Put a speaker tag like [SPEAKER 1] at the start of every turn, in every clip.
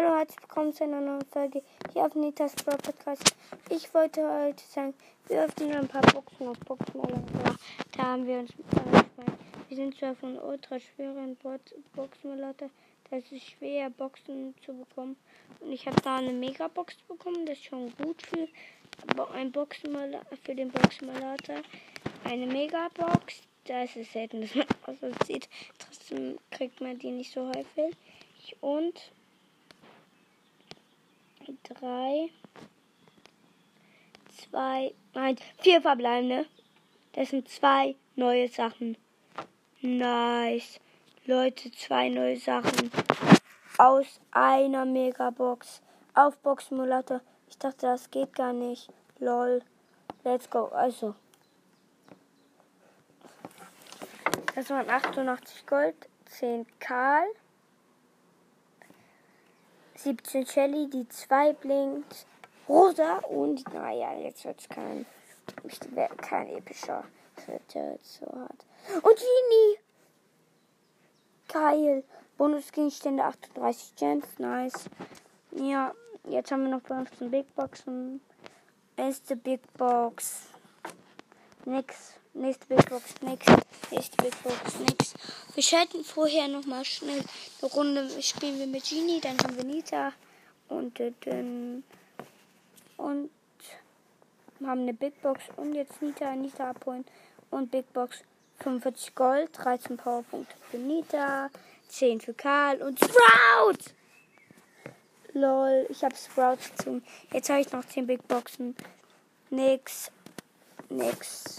[SPEAKER 1] Hallo, herzlich willkommen zu einer neuen Folge hier auf Nitas Pro Podcast. Ich wollte heute sagen, wir öffnen ein paar Boxen auf Boxenmaler. Da haben wir uns Wir sind zwar von ultra schweren Boxenmalater, das ist schwer, Boxen zu bekommen. Und ich habe da eine Megabox bekommen, das ist schon gut für ein für den Boxenmalater. Eine Megabox, da ist selten, dass man aussieht. Trotzdem kriegt man die nicht so häufig. Und drei, zwei, nein, vier verbleibende. Das sind zwei neue Sachen. Nice. Leute, zwei neue Sachen. Aus einer Megabox. Auf Boxsimulator. Ich dachte, das geht gar nicht. Lol. Let's go. Also. Das waren 88 Gold, 10 Karl. 17 Shelly, die 2 blinkt. Rosa und, naja, jetzt wird es kein, kein epischer. Jetzt so hart. Und Genie! Geil. Bonusgegenstände 38 Gems, nice. Ja, jetzt haben wir noch 15 Big Boxen. Erste Big Box. Nix. Nächste Big Box, nix. Nächste Big Box, nix. Wir schalten vorher nochmal schnell eine Runde. Spielen wir mit Genie, dann haben wir Nita. Und äh, dann. Und haben eine Big Box. Und jetzt Nita, Nita abholen. Und Big Box 45 Gold, 13 Powerpunkte für Nita, 10 für Karl und Sprout! Lol, ich habe Sprout gezogen. Jetzt habe ich noch 10 Big Boxen. Nix, nix,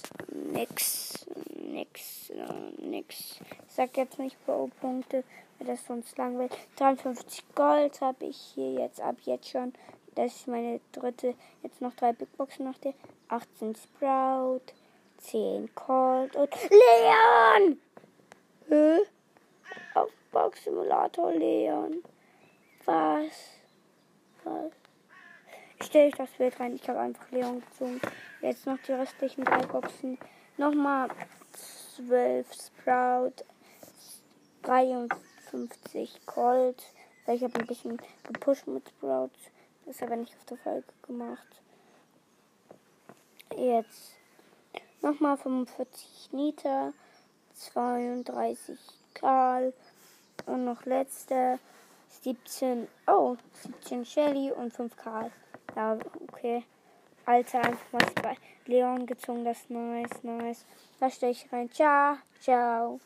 [SPEAKER 1] nix, nix, nix. Ich sag jetzt nicht Pro-Punkte, weil das sonst langweilig. 53 Gold habe ich hier jetzt ab jetzt schon. Das ist meine dritte. Jetzt noch drei Big Boxen nach der. 18 Sprout, 10 Colt und Leon! Hä? Auf Box Simulator Leon. Stell ich das Bild rein. Ich habe einfach Leon gezogen. Jetzt noch die restlichen drei Boxen. Nochmal 12 Sprout, 53 Colt. Weil ich habe ein bisschen gepusht mit Sprout. Das ist aber nicht auf der Folge gemacht. Jetzt nochmal 45 Nita, 32 Karl und noch letzte 17, oh, 17 Shelly und 5 Karl. Ja, okay. Alter, einfach mal Leon gezogen, das ist nice, nice. Da stelle ich rein. Ciao, ciao.